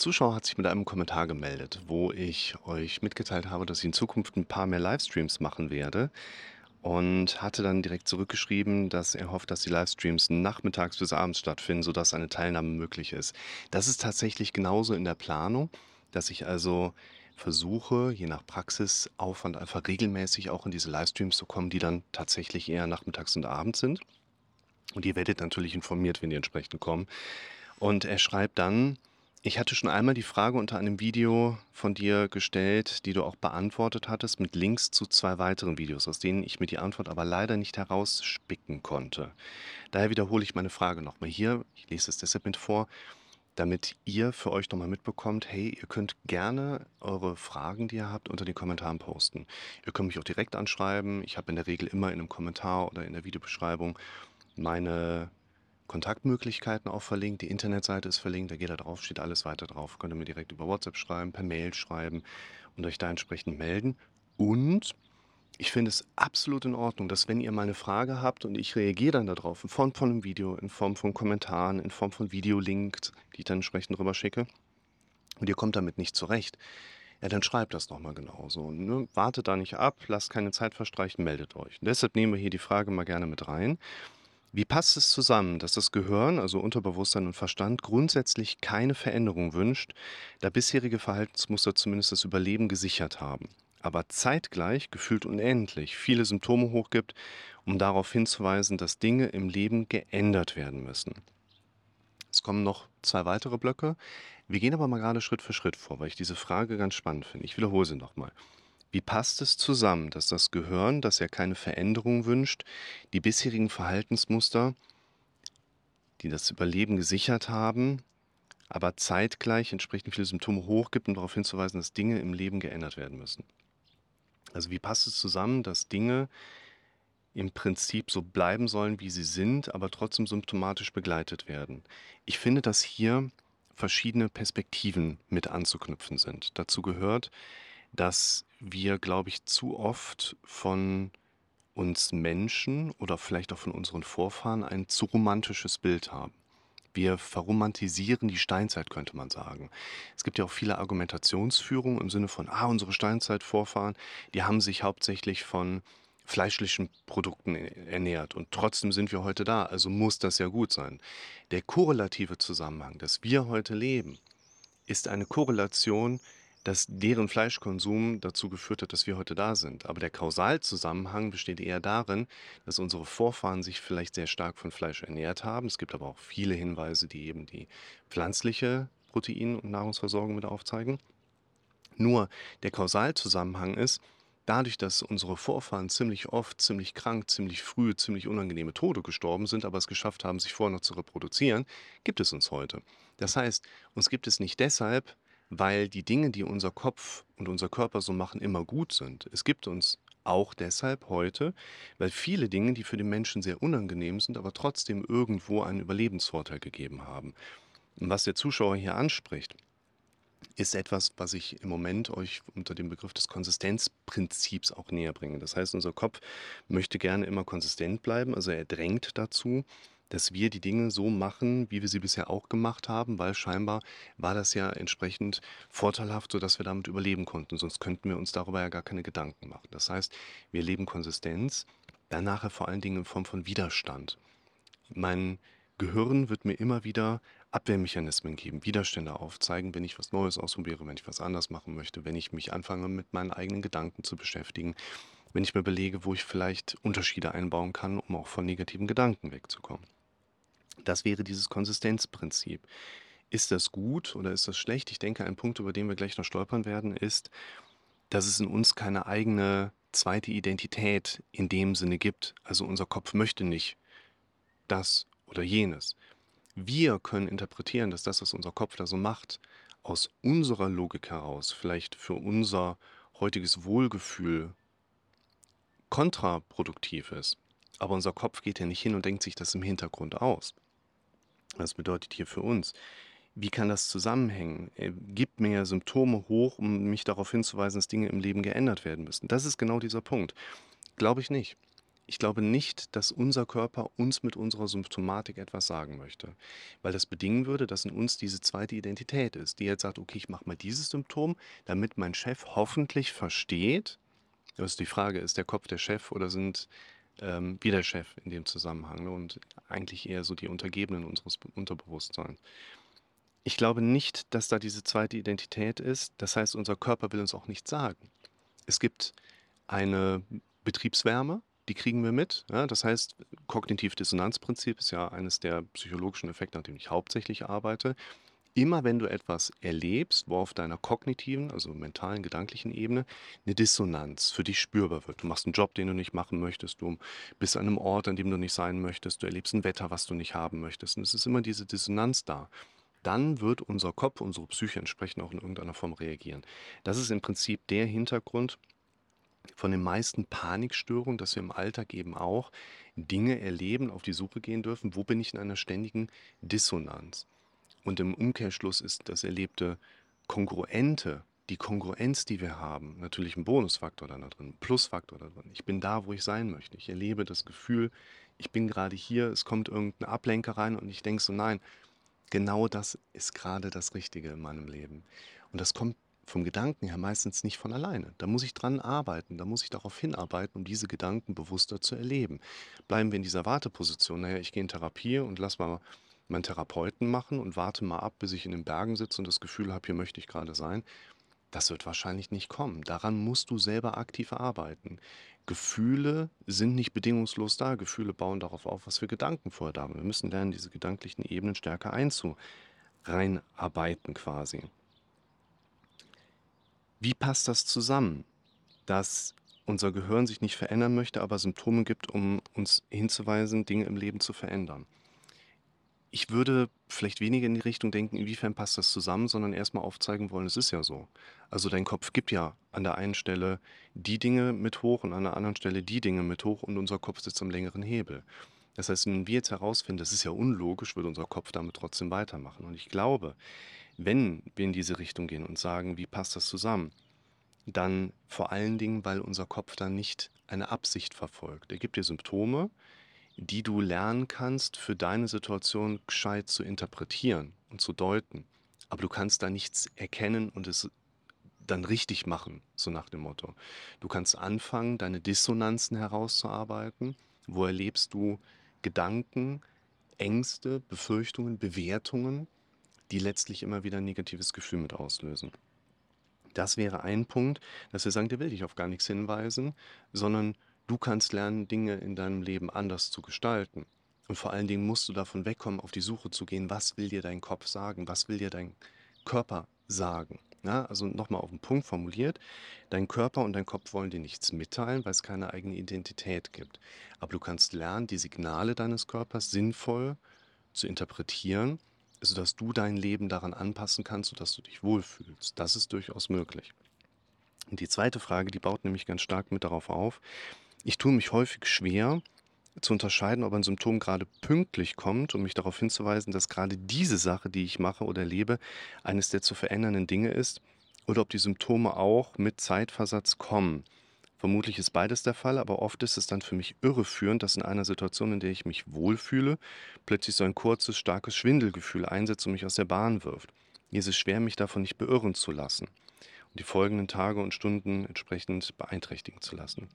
Zuschauer hat sich mit einem Kommentar gemeldet, wo ich euch mitgeteilt habe, dass ich in Zukunft ein paar mehr Livestreams machen werde und hatte dann direkt zurückgeschrieben, dass er hofft, dass die Livestreams nachmittags bis abends stattfinden, sodass eine Teilnahme möglich ist. Das ist tatsächlich genauso in der Planung, dass ich also versuche, je nach Praxisaufwand einfach regelmäßig auch in diese Livestreams zu kommen, die dann tatsächlich eher nachmittags und abends sind. Und ihr werdet natürlich informiert, wenn die entsprechend kommen. Und er schreibt dann, ich hatte schon einmal die Frage unter einem Video von dir gestellt, die du auch beantwortet hattest, mit Links zu zwei weiteren Videos, aus denen ich mir die Antwort aber leider nicht herausspicken konnte. Daher wiederhole ich meine Frage nochmal hier. Ich lese es deshalb mit vor, damit ihr für euch nochmal mitbekommt, hey, ihr könnt gerne eure Fragen, die ihr habt, unter den Kommentaren posten. Ihr könnt mich auch direkt anschreiben. Ich habe in der Regel immer in einem Kommentar oder in der Videobeschreibung meine Kontaktmöglichkeiten auch verlinkt. Die Internetseite ist verlinkt, da geht da drauf, steht alles weiter drauf. Könnt ihr mir direkt über WhatsApp schreiben, per Mail schreiben und euch da entsprechend melden. Und ich finde es absolut in Ordnung, dass wenn ihr mal eine Frage habt und ich reagiere dann darauf, in Form von einem Video, in Form von Kommentaren, in Form von Videolinks, die ich dann entsprechend rüber schicke, und ihr kommt damit nicht zurecht, ja, dann schreibt das nochmal genauso. Ne? Wartet da nicht ab, lasst keine Zeit verstreichen, meldet euch. Und deshalb nehmen wir hier die Frage mal gerne mit rein. Wie passt es zusammen, dass das Gehirn, also Unterbewusstsein und Verstand, grundsätzlich keine Veränderung wünscht, da bisherige Verhaltensmuster zumindest das Überleben gesichert haben, aber zeitgleich gefühlt unendlich viele Symptome hochgibt, um darauf hinzuweisen, dass Dinge im Leben geändert werden müssen? Es kommen noch zwei weitere Blöcke. Wir gehen aber mal gerade Schritt für Schritt vor, weil ich diese Frage ganz spannend finde. Ich wiederhole sie nochmal. Wie passt es zusammen, dass das Gehirn, das ja keine Veränderung wünscht, die bisherigen Verhaltensmuster, die das Überleben gesichert haben, aber zeitgleich entsprechend viele Symptome hochgibt, um darauf hinzuweisen, dass Dinge im Leben geändert werden müssen? Also wie passt es zusammen, dass Dinge im Prinzip so bleiben sollen, wie sie sind, aber trotzdem symptomatisch begleitet werden? Ich finde, dass hier verschiedene Perspektiven mit anzuknüpfen sind. Dazu gehört, dass wir, glaube ich, zu oft von uns Menschen oder vielleicht auch von unseren Vorfahren ein zu romantisches Bild haben. Wir verromantisieren die Steinzeit, könnte man sagen. Es gibt ja auch viele Argumentationsführungen im Sinne von, ah, unsere Steinzeitvorfahren, die haben sich hauptsächlich von fleischlichen Produkten ernährt und trotzdem sind wir heute da, also muss das ja gut sein. Der korrelative Zusammenhang, dass wir heute leben, ist eine Korrelation, dass deren Fleischkonsum dazu geführt hat, dass wir heute da sind. Aber der Kausalzusammenhang besteht eher darin, dass unsere Vorfahren sich vielleicht sehr stark von Fleisch ernährt haben. Es gibt aber auch viele Hinweise, die eben die pflanzliche Protein- und Nahrungsversorgung mit aufzeigen. Nur der Kausalzusammenhang ist, dadurch, dass unsere Vorfahren ziemlich oft, ziemlich krank, ziemlich früh, ziemlich unangenehme Tode gestorben sind, aber es geschafft haben, sich vorher noch zu reproduzieren, gibt es uns heute. Das heißt, uns gibt es nicht deshalb, weil die Dinge, die unser Kopf und unser Körper so machen, immer gut sind. Es gibt uns auch deshalb heute, weil viele Dinge, die für den Menschen sehr unangenehm sind, aber trotzdem irgendwo einen Überlebensvorteil gegeben haben. Und was der Zuschauer hier anspricht, ist etwas, was ich im Moment euch unter dem Begriff des Konsistenzprinzips auch näher bringe. Das heißt, unser Kopf möchte gerne immer konsistent bleiben, also er drängt dazu, dass wir die Dinge so machen, wie wir sie bisher auch gemacht haben, weil scheinbar war das ja entsprechend vorteilhaft, sodass wir damit überleben konnten. Sonst könnten wir uns darüber ja gar keine Gedanken machen. Das heißt, wir leben Konsistenz, dann nachher vor allen Dingen in Form von Widerstand. Mein Gehirn wird mir immer wieder Abwehrmechanismen geben, Widerstände aufzeigen, wenn ich was Neues ausprobiere, wenn ich was anders machen möchte, wenn ich mich anfange, mit meinen eigenen Gedanken zu beschäftigen, wenn ich mir überlege, wo ich vielleicht Unterschiede einbauen kann, um auch von negativen Gedanken wegzukommen. Das wäre dieses Konsistenzprinzip. Ist das gut oder ist das schlecht? Ich denke, ein Punkt, über den wir gleich noch stolpern werden, ist, dass es in uns keine eigene zweite Identität in dem Sinne gibt. Also unser Kopf möchte nicht das oder jenes. Wir können interpretieren, dass das, was unser Kopf da so macht, aus unserer Logik heraus vielleicht für unser heutiges Wohlgefühl kontraproduktiv ist. Aber unser Kopf geht ja nicht hin und denkt sich das im Hintergrund aus. Was bedeutet hier für uns? Wie kann das zusammenhängen? Er gibt mir Symptome hoch, um mich darauf hinzuweisen, dass Dinge im Leben geändert werden müssen. Das ist genau dieser Punkt. Glaube ich nicht. Ich glaube nicht, dass unser Körper uns mit unserer Symptomatik etwas sagen möchte, weil das bedingen würde, dass in uns diese zweite Identität ist, die jetzt sagt: „Okay, ich mache mal dieses Symptom, damit mein Chef hoffentlich versteht“ das ist die Frage, ist der Kopf der Chef oder sind, ähm, wir der Chef in dem Zusammenhang, ne, und eigentlich eher so die Untergebenen unseres Be Unterbewusstseins. Ich glaube nicht, dass da diese zweite Identität ist. Das heißt, unser Körper will uns auch nichts sagen. Es gibt eine Betriebswärme, die kriegen wir mit, ja? Das heißt, Kognitiv-Dissonanz-Prinzip ist ja eines der psychologischen Effekte, an denen ich hauptsächlich arbeite. Immer wenn du etwas erlebst, wo auf deiner kognitiven, also mentalen, gedanklichen Ebene eine Dissonanz für dich spürbar wird. Du machst einen Job, den du nicht machen möchtest, du bist an einem Ort, an dem du nicht sein möchtest, du erlebst ein Wetter, was du nicht haben möchtest und es ist immer diese Dissonanz da. Dann wird unser Kopf, unsere Psyche entsprechend auch in irgendeiner Form reagieren. Das ist im Prinzip der Hintergrund von den meisten Panikstörungen, dass wir im Alltag eben auch Dinge erleben, auf die Suche gehen dürfen: „Wo bin ich in einer ständigen Dissonanz?“ Und im Umkehrschluss ist das Erlebte Kongruente, die Kongruenz, die wir haben, natürlich ein Bonusfaktor da drin, 'n Plusfaktor da drin. Ich bin da, wo ich sein möchte. Ich erlebe das Gefühl, ich bin gerade hier, es kommt irgendein Ablenker rein und ich denke so: „Nein, genau das ist gerade das Richtige in meinem Leben.“ Und das kommt vom Gedanken her meistens nicht von alleine. Da muss ich dran arbeiten, da muss ich darauf hinarbeiten, um diese Gedanken bewusster zu erleben. Bleiben wir in dieser Warteposition, na ja, ich gehe in Therapie und lass mal meinen Therapeuten machen und warte mal ab, bis ich in den Bergen sitze und das Gefühl habe, hier möchte ich gerade sein. Das wird wahrscheinlich nicht kommen. Daran musst du selber aktiv arbeiten. Gefühle sind nicht bedingungslos da. Gefühle bauen darauf auf, was für Gedanken vorher da waren. Wir müssen lernen, diese gedanklichen Ebenen stärker einzu reinarbeiten quasi. Wie passt das zusammen, dass unser Gehirn sich nicht verändern möchte, aber Symptome gibt, um uns hinzuweisen, Dinge im Leben zu verändern? Ich würde vielleicht weniger in die Richtung denken, inwiefern passt das zusammen, sondern erst mal aufzeigen wollen, es ist ja so. Also, dein Kopf gibt ja an der einen Stelle die Dinge mit hoch und an der anderen Stelle die Dinge mit hoch und unser Kopf sitzt am längeren Hebel. Das heißt, wenn wir jetzt herausfinden, das ist ja unlogisch, würde unser Kopf damit trotzdem weitermachen. Und ich glaube, wenn wir in diese Richtung gehen und sagen: „Wie passt das zusammen?“ Dann vor allen Dingen, weil unser Kopf dann nicht eine Absicht verfolgt. Er gibt dir Symptome, die du lernen kannst, für deine Situation gescheit zu interpretieren und zu deuten. Aber du kannst da nichts erkennen und es dann richtig machen, so nach dem Motto. Du kannst anfangen, deine Dissonanzen herauszuarbeiten. Wo erlebst du Gedanken, Ängste, Befürchtungen, Bewertungen, die letztlich immer wieder 'n negatives Gefühl mit auslösen? Das wäre ein Punkt, dass wir sagen, der will dich auf gar nichts hinweisen, sondern du kannst lernen, Dinge in deinem Leben anders zu gestalten. Und vor allen Dingen musst du davon wegkommen, auf die Suche zu gehen, was will dir dein Kopf sagen? Was will dir dein Körper sagen? Ja, also noch mal auf 'n Punkt formuliert, dein Körper und dein Kopf wollen dir nichts mitteilen, weil es keine eigene Identität gibt. Aber du kannst lernen, die Signale deines Körpers sinnvoll zu interpretieren, sodass du dein Leben daran anpassen kannst, sodass du dich wohlfühlst. Das ist durchaus möglich. Und die zweite Frage, die baut nämlich ganz stark mit darauf auf. Ich tue mich häufig schwer zu unterscheiden, ob ein Symptom gerade pünktlich kommt, um mich darauf hinzuweisen, dass gerade diese Sache, die ich mache oder erlebe, eines der zu verändernden Dinge ist, oder ob die Symptome auch mit Zeitversatz kommen. Vermutlich ist beides der Fall, aber oft ist es dann für mich irreführend, dass in einer Situation, in der ich mich wohlfühle, plötzlich so ein kurzes, starkes Schwindelgefühl einsetzt und mich aus der Bahn wirft. Mir ist es schwer, mich davon nicht beirren zu lassen und die folgenden Tage und Stunden entsprechend beeinträchtigen zu lassen.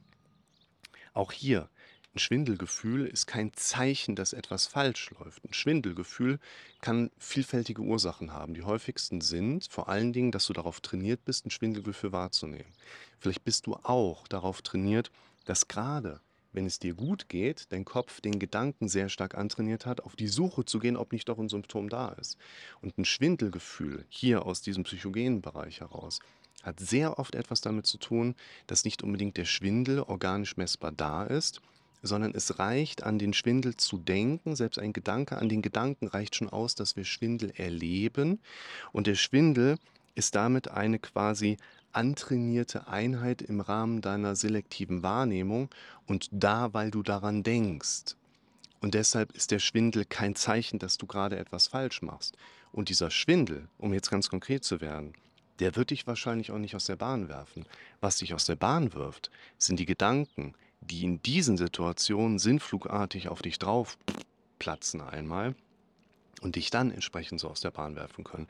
Auch hier, 'n Schwindelgefühl ist kein Zeichen, dass etwas falsch läuft. 'N Schwindelgefühl kann vielfältige Ursachen haben. Die häufigsten sind vor allen Dingen, dass du darauf trainiert bist, 'n Schwindelgefühl wahrzunehmen. Vielleicht bist du auch darauf trainiert, dass grade, wenn es dir gut geht, dein Kopf den Gedanken sehr stark antrainiert hat, auf die Suche zu gehen, ob nicht doch 'n Symptom da ist. Und 'n Schwindelgefühl hier aus diesem psychogenen Bereich heraus hat sehr oft etwas damit zu tun, dass nicht unbedingt der Schwindel organisch messbar da ist, sondern es reicht, an den Schwindel zu denken. Selbst ein Gedanke an den Gedanken reicht schon aus, dass wir Schwindel erleben. Und der Schwindel ist damit eine quasi antrainierte Einheit im Rahmen deiner selektiven Wahrnehmung und da, weil du daran denkst. Und deshalb ist der Schwindel kein Zeichen, dass du grade etwas falsch machst. Und dieser Schwindel, um jetzt ganz konkret zu werden, der wird dich wahrscheinlich auch nicht aus der Bahn werfen. Was dich aus der Bahn wirft, sind die Gedanken, die in diesen Situationen sinnflugartig auf dich drauf platzen einmal und dich dann entsprechend so aus der Bahn werfen können.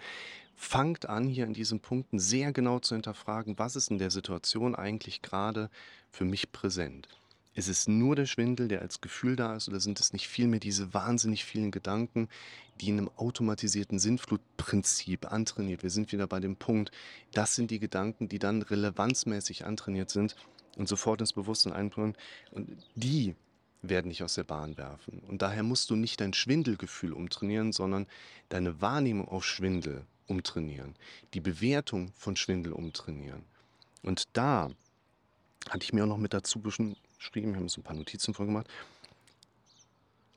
Fangt an, hier an diesen Punkten sehr genau zu hinterfragen, was ist in der Situation eigentlich gerade für mich präsent. Ist es nur der Schwindel, der als Gefühl da ist, oder sind es nicht vielmehr diese wahnsinnig vielen Gedanken, die in einem automatisierten Sinnflutprinzip antrainiert? Wir sind wieder bei dem Punkt, das sind die Gedanken, die dann relevanzmäßig antrainiert sind und sofort ins Bewusstsein einbringen. Und die werden dich aus der Bahn werfen. Und daher musst du nicht dein Schwindelgefühl umtrainieren, sondern deine Wahrnehmung auf Schwindel umtrainieren, die Bewertung von Schwindel umtrainieren. Und da hatte ich mir auch noch mit dazu geschrieben, wir haben so ein paar Notizen vorgemacht,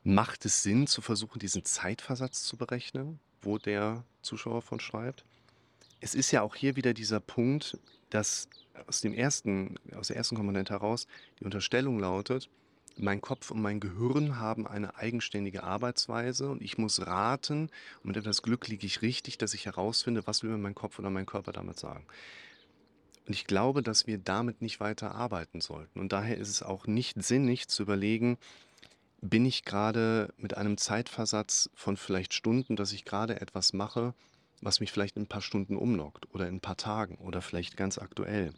macht es Sinn zu versuchen, diesen Zeitversatz zu berechnen, wo der Zuschauer von schreibt? Es ist ja auch hier wieder dieser Punkt, dass aus, dem ersten, aus der ersten Komponente heraus die Unterstellung lautet, mein Kopf und mein Gehirn haben eine eigenständige Arbeitsweise und ich muss raten, und mit etwas Glück liege ich richtig, dass ich herausfinde, was will mir mein Kopf oder mein Körper damit sagen. Und ich glaube, dass wir damit nicht weiter arbeiten sollten. Und daher ist es auch nicht sinnig zu überlegen, bin ich gerade mit einem Zeitversatz von vielleicht Stunden, dass ich gerade etwas mache, was mich vielleicht in ein paar Stunden umlockt oder in ein paar Tagen oder vielleicht ganz aktuell.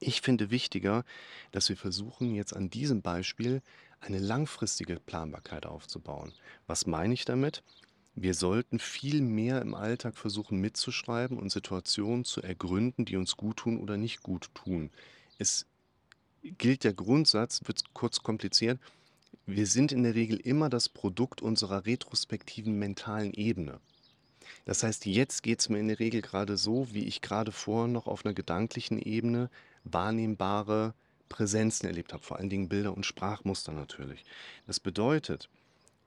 Ich finde wichtiger, dass wir versuchen, jetzt an diesem Beispiel eine langfristige Planbarkeit aufzubauen. Was meine ich damit? Wir sollten viel mehr im Alltag versuchen mitzuschreiben und Situationen zu ergründen, die uns gut tun oder nicht gut tun. Es gilt der Grundsatz, wird kurz kompliziert, wir sind in der Regel immer das Produkt unserer retrospektiven mentalen Ebene. Das heißt, jetzt geht es mir in der Regel gerade so, wie ich gerade vorher noch auf einer gedanklichen Ebene wahrnehmbare Präsenzen erlebt habe, vor allen Dingen Bilder und Sprachmuster natürlich. Das bedeutet,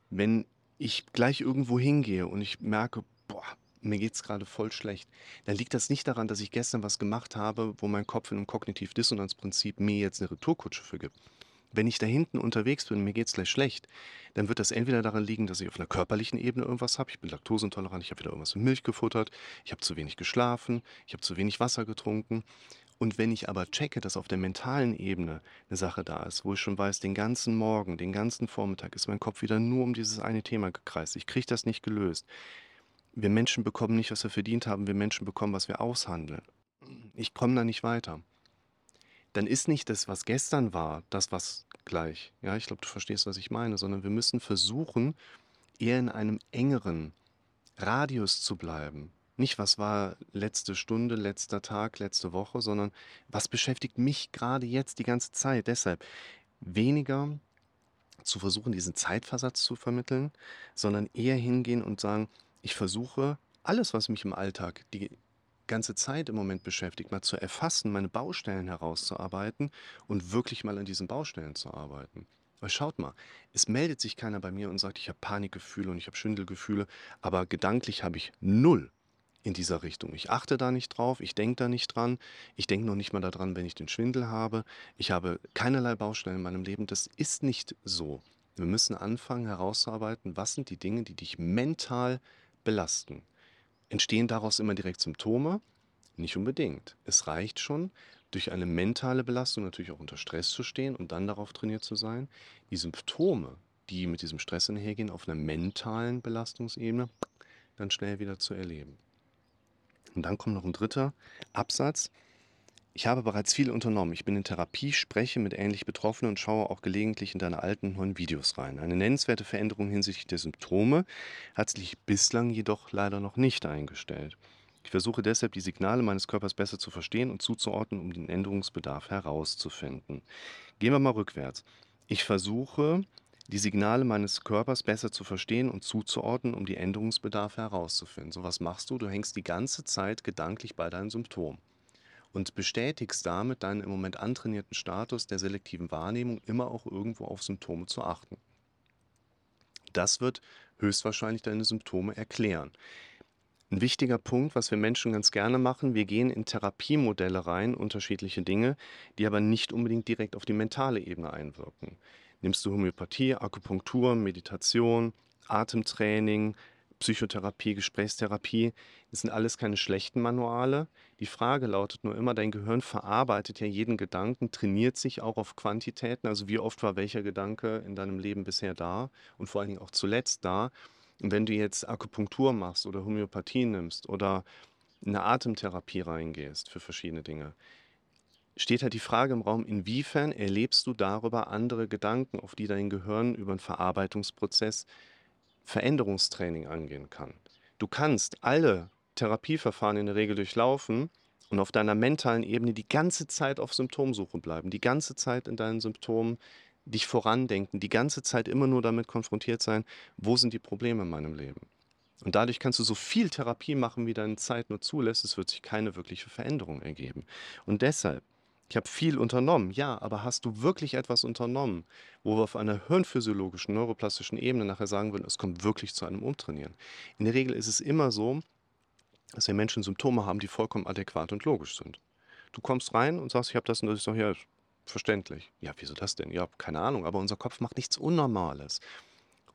wenn ich gleich irgendwo hingehe und ich merke, boah, mir geht es gerade voll schlecht, dann liegt das nicht daran, dass ich gestern was gemacht habe, wo mein Kopf in einem Kognitiv-Dissonanz-Prinzip mir jetzt eine Retourkutsche für gibt. Wenn ich da hinten unterwegs bin mir geht es gleich schlecht, dann wird das entweder daran liegen, dass ich auf einer körperlichen Ebene irgendwas habe. Ich bin laktoseintolerant, ich habe wieder irgendwas mit Milch gefuttert, ich habe zu wenig geschlafen, ich habe zu wenig Wasser getrunken. Und wenn ich aber checke, dass auf der mentalen Ebene eine Sache da ist, wo ich schon weiß, den ganzen Morgen, den ganzen Vormittag ist mein Kopf wieder nur um dieses eine Thema gekreist. Ich kriege das nicht gelöst. Wir Menschen bekommen nicht, was wir verdient haben. Wir Menschen bekommen, was wir aushandeln. Ich komme da nicht weiter. Dann ist nicht das, was gestern war, das, was gleich. Ja, ich glaube, du verstehst, was ich meine, sondern wir müssen versuchen, eher in einem engeren Radius zu bleiben. Nicht, was war letzte Stunde, letzter Tag, letzte Woche, sondern was beschäftigt mich gerade jetzt die ganze Zeit. Deshalb weniger zu versuchen, diesen Zeitversatz zu vermitteln, sondern eher hingehen und sagen, ich versuche alles, was mich im Alltag die ganze Zeit im Moment beschäftigt, mal zu erfassen, meine Baustellen herauszuarbeiten und wirklich mal an diesen Baustellen zu arbeiten. Weil schaut mal, es meldet sich keiner bei mir und sagt, ich habe Panikgefühle und ich habe Schwindelgefühle, aber gedanklich habe ich null in dieser Richtung. Ich achte da nicht drauf, ich denke da nicht dran, ich denke noch nicht mal daran, wenn ich den Schwindel habe. Ich habe keinerlei Baustellen in meinem Leben. Das ist nicht so. Wir müssen anfangen herauszuarbeiten, was sind die Dinge, die dich mental belasten. Entstehen daraus immer direkt Symptome? Nicht unbedingt. Es reicht schon, durch eine mentale Belastung natürlich auch unter Stress zu stehen und dann darauf trainiert zu sein, die Symptome, die mit diesem Stress einhergehen, auf einer mentalen Belastungsebene dann schnell wieder zu erleben. Und dann kommt noch ein dritter Absatz. Ich habe bereits viel unternommen. Ich bin in Therapie, spreche mit ähnlich Betroffenen und schaue auch gelegentlich in deine alten neuen Videos rein. Eine nennenswerte Veränderung hinsichtlich der Symptome hat sich bislang jedoch leider noch nicht eingestellt. Ich versuche deshalb, die Signale meines Körpers besser zu verstehen und zuzuordnen, um den Änderungsbedarf herauszufinden. Gehen wir mal rückwärts. Ich versuche, die Signale meines Körpers besser zu verstehen und zuzuordnen, um die Änderungsbedarfe herauszufinden. So was machst du? Du hängst die ganze Zeit gedanklich bei deinen Symptomen und bestätigst damit deinen im Moment antrainierten Status der selektiven Wahrnehmung, immer auch irgendwo auf Symptome zu achten. Das wird höchstwahrscheinlich deine Symptome erklären. Ein wichtiger Punkt, was wir Menschen ganz gerne machen, wir gehen in Therapiemodelle rein, unterschiedliche Dinge, die aber nicht unbedingt direkt auf die mentale Ebene einwirken nimmst du Homöopathie, Akupunktur, Meditation, Atemtraining, Psychotherapie, Gesprächstherapie, das sind alles keine schlechten Manuale. Die Frage lautet nur immer, dein Gehirn verarbeitet ja jeden Gedanken, trainiert sich auch auf Quantitäten, also wie oft war welcher Gedanke in deinem Leben bisher da und vor allen Dingen auch zuletzt da. Und wenn du jetzt Akupunktur machst oder Homöopathie nimmst oder in eine Atemtherapie reingehst für verschiedene Dinge, steht halt die Frage im Raum, inwiefern erlebst du darüber andere Gedanken, auf die dein Gehirn über einen Verarbeitungsprozess Veränderungstraining angehen kann. Du kannst alle Therapieverfahren in der Regel durchlaufen und auf deiner mentalen Ebene die ganze Zeit auf Symptomsuche bleiben, die ganze Zeit in deinen Symptomen dich vorandenken, die ganze Zeit immer nur damit konfrontiert sein, wo sind die Probleme in meinem Leben. Und dadurch kannst du so viel Therapie machen, wie deine Zeit nur zulässt, es wird sich keine wirkliche Veränderung ergeben. Und deshalb ich habe viel unternommen, ja, aber hast du wirklich etwas unternommen, wo wir auf einer hirnphysiologischen, neuroplastischen Ebene nachher sagen würden, es kommt wirklich zu einem Umtrainieren? In der Regel ist es immer so, dass wir Menschen Symptome haben, die vollkommen adäquat und logisch sind. Du kommst rein und sagst, ich habe das und das, ich sage, ja, verständlich. Ja, wieso das denn? Ja, keine Ahnung, aber unser Kopf macht nichts Unnormales.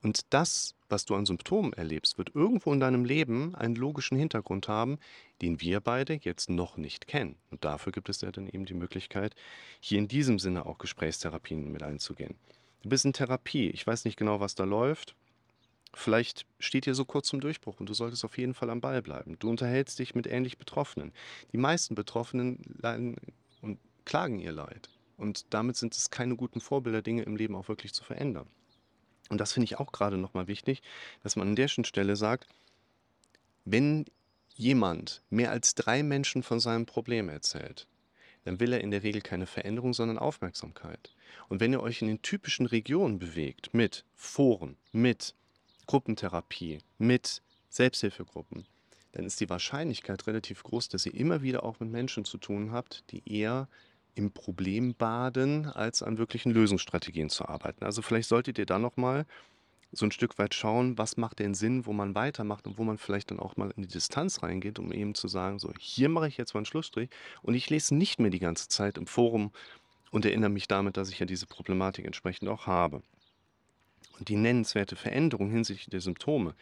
Und das, was du an Symptomen erlebst, wird irgendwo in deinem Leben einen logischen Hintergrund haben, den wir beide jetzt noch nicht kennen. Und dafür gibt es ja dann eben die Möglichkeit, hier in diesem Sinne auch Gesprächstherapien mit einzugehen. Du bist in Therapie. Ich weiß nicht genau, was da läuft. Vielleicht steht dir so kurz zum Durchbruch und du solltest auf jeden Fall am Ball bleiben. Du unterhältst dich mit ähnlich Betroffenen. Die meisten Betroffenen leiden und klagen ihr Leid. Und damit sind es keine guten Vorbilder, Dinge im Leben auch wirklich zu verändern. Und das finde ich auch gerade nochmal wichtig, dass man an der Stelle sagt, wenn jemand mehr als drei Menschen von seinem Problem erzählt, dann will er in der Regel keine Veränderung, sondern Aufmerksamkeit. Und wenn ihr euch in den typischen Regionen bewegt, mit Foren, mit Gruppentherapie, mit Selbsthilfegruppen, dann ist die Wahrscheinlichkeit relativ groß, dass ihr immer wieder auch mit Menschen zu tun habt, die eher im Problem baden, als an wirklichen Lösungsstrategien zu arbeiten. Also vielleicht solltet ihr da noch mal so ein Stück weit schauen, was macht denn Sinn, wo man weitermacht und wo man vielleicht dann auch mal in die Distanz reingeht, um eben zu sagen, so, hier mache ich jetzt mal einen Schlussstrich und ich lese nicht mehr die ganze Zeit im Forum und erinnere mich damit, dass ich ja diese Problematik entsprechend auch habe. Und die nennenswerte Veränderung hinsichtlich der Symptome,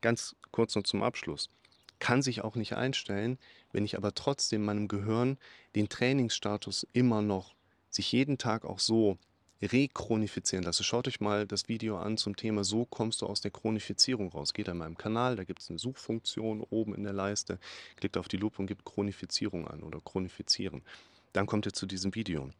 ganz kurz noch zum Abschluss, kann sich auch nicht einstellen, wenn ich aber trotzdem meinem Gehirn den Trainingsstatus immer noch sich jeden Tag auch so rekronifizieren lasse. Schaut euch mal das Video an zum Thema So kommst du aus der Chronifizierung raus. Geht an meinem Kanal, da gibt es eine Suchfunktion oben in der Leiste. Klickt auf die Lupe und gibt Chronifizierung an oder Chronifizieren. Dann kommt ihr zu diesem Video.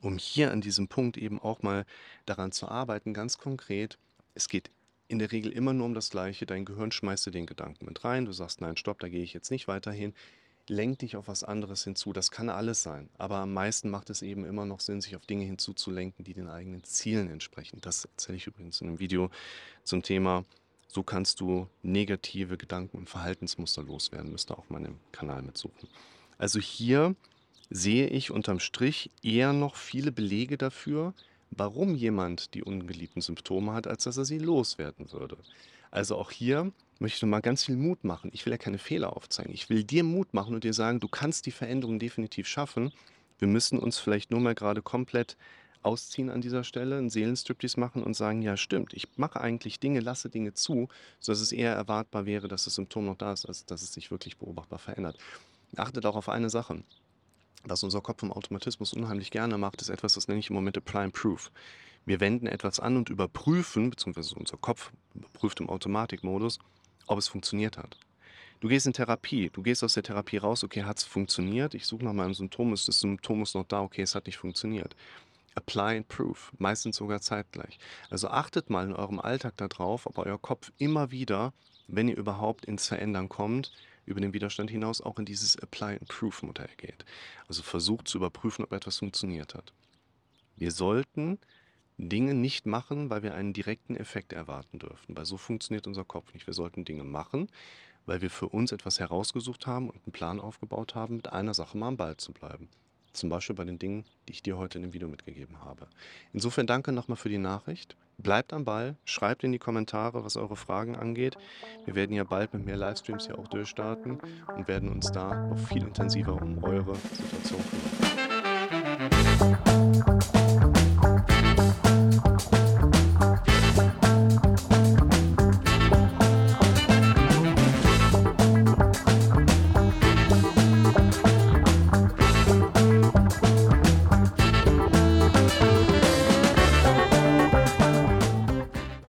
Um hier an diesem Punkt eben auch mal daran zu arbeiten, ganz konkret, es geht in der Regel immer nur um das Gleiche. Dein Gehirn schmeißt dir den Gedanken mit rein. Du sagst, nein, stopp, da gehe ich jetzt nicht weiterhin. Lenk dich auf was anderes hinzu. Das kann alles sein. Aber am meisten macht es eben immer noch Sinn, sich auf Dinge hinzuzulenken, die den eigenen Zielen entsprechen. Das erzähle ich übrigens in einem Video zum Thema, so kannst du negative Gedanken und Verhaltensmuster loswerden. Müsst ihr auf meinem Kanal mitsuchen. Also hier sehe ich unterm Strich eher noch viele Belege dafür, warum jemand die ungeliebten Symptome hat, als dass er sie loswerden würde. Also auch hier möchte ich mal ganz viel Mut machen. Ich will ja keine Fehler aufzeigen. Ich will dir Mut machen und dir sagen, du kannst die Veränderung definitiv schaffen. Wir müssen uns vielleicht nur mal gerade komplett ausziehen an dieser Stelle, einen Seelenstriptease machen und sagen, ja stimmt, ich mache eigentlich Dinge, lasse Dinge zu, sodass es eher erwartbar wäre, dass das Symptom noch da ist, als dass es sich wirklich beobachtbar verändert. Achtet auch auf eine Sache was unser Kopf im Automatismus unheimlich gerne macht, ist etwas, das nenne ich im Moment and Proof. Wir wenden etwas an und überprüfen, beziehungsweise unser Kopf überprüft im Automatikmodus, ob es funktioniert hat. Du gehst in Therapie, du gehst aus der Therapie raus, okay, hat es funktioniert? Ich suche nach meinem Symptom, ist das Symptom ist noch da, okay, es hat nicht funktioniert. Apply and Proof, meistens sogar zeitgleich. Also achtet mal in eurem Alltag darauf, ob euer Kopf immer wieder, wenn ihr überhaupt ins Verändern kommt, über den Widerstand hinaus auch in dieses Apply-and-Proof-Modell geht. Also versucht zu überprüfen, ob etwas funktioniert hat. Wir sollten Dinge nicht machen, weil wir einen direkten Effekt erwarten dürfen, weil so funktioniert unser Kopf nicht. Wir sollten Dinge machen, weil wir für uns etwas herausgesucht haben und einen Plan aufgebaut haben, mit einer Sache mal am Ball zu bleiben. Zum Beispiel bei den Dingen, die ich dir heute in dem Video mitgegeben habe. Insofern danke nochmal für die Nachricht. Bleibt am Ball, schreibt in die Kommentare, was eure Fragen angeht. Wir werden ja bald mit mehr Livestreams hier auch durchstarten und werden uns da noch viel intensiver um eure Situation kümmern.